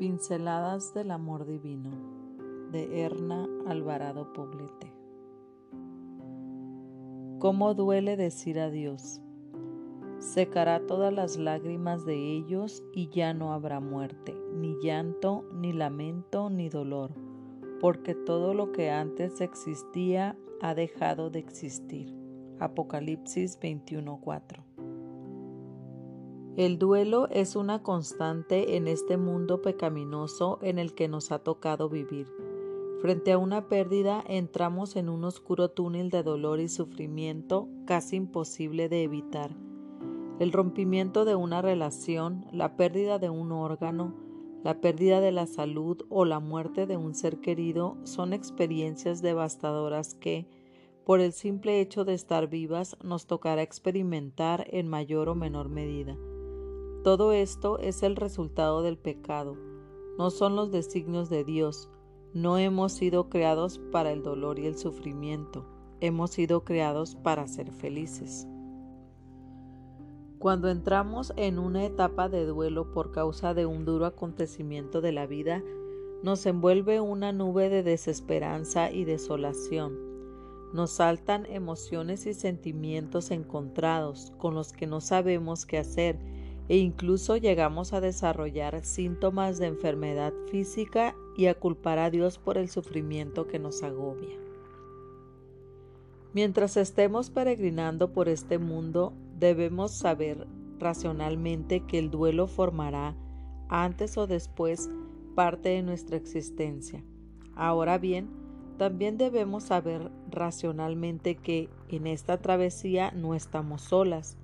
Pinceladas del Amor Divino de Erna Alvarado Poblete. ¿Cómo duele decir adiós? Secará todas las lágrimas de ellos y ya no habrá muerte, ni llanto, ni lamento, ni dolor, porque todo lo que antes existía ha dejado de existir. Apocalipsis 21:4 el duelo es una constante en este mundo pecaminoso en el que nos ha tocado vivir. Frente a una pérdida entramos en un oscuro túnel de dolor y sufrimiento casi imposible de evitar. El rompimiento de una relación, la pérdida de un órgano, la pérdida de la salud o la muerte de un ser querido son experiencias devastadoras que, por el simple hecho de estar vivas, nos tocará experimentar en mayor o menor medida. Todo esto es el resultado del pecado, no son los designios de Dios. No hemos sido creados para el dolor y el sufrimiento, hemos sido creados para ser felices. Cuando entramos en una etapa de duelo por causa de un duro acontecimiento de la vida, nos envuelve una nube de desesperanza y desolación. Nos saltan emociones y sentimientos encontrados con los que no sabemos qué hacer e incluso llegamos a desarrollar síntomas de enfermedad física y a culpar a Dios por el sufrimiento que nos agobia. Mientras estemos peregrinando por este mundo, debemos saber racionalmente que el duelo formará, antes o después, parte de nuestra existencia. Ahora bien, también debemos saber racionalmente que en esta travesía no estamos solas,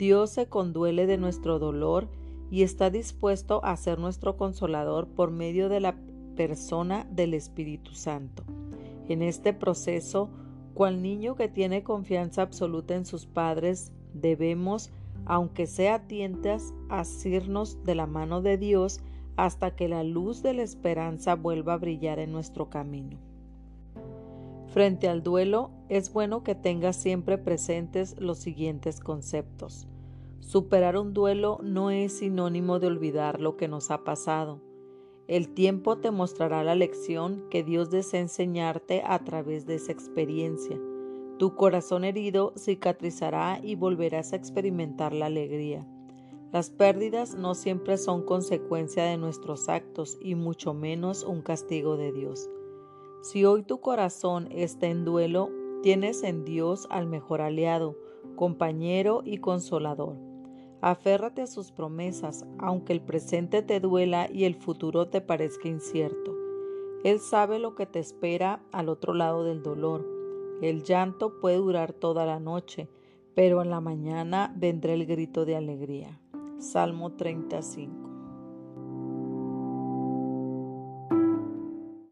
Dios se conduele de nuestro dolor y está dispuesto a ser nuestro consolador por medio de la persona del Espíritu Santo. En este proceso, cual niño que tiene confianza absoluta en sus padres, debemos, aunque sea tientas, asirnos de la mano de Dios hasta que la luz de la esperanza vuelva a brillar en nuestro camino. Frente al duelo, es bueno que tengas siempre presentes los siguientes conceptos. Superar un duelo no es sinónimo de olvidar lo que nos ha pasado. El tiempo te mostrará la lección que Dios desea enseñarte a través de esa experiencia. Tu corazón herido cicatrizará y volverás a experimentar la alegría. Las pérdidas no siempre son consecuencia de nuestros actos y mucho menos un castigo de Dios. Si hoy tu corazón está en duelo, tienes en Dios al mejor aliado, compañero y consolador. Aférrate a sus promesas, aunque el presente te duela y el futuro te parezca incierto. Él sabe lo que te espera al otro lado del dolor. El llanto puede durar toda la noche, pero en la mañana vendrá el grito de alegría. Salmo 35.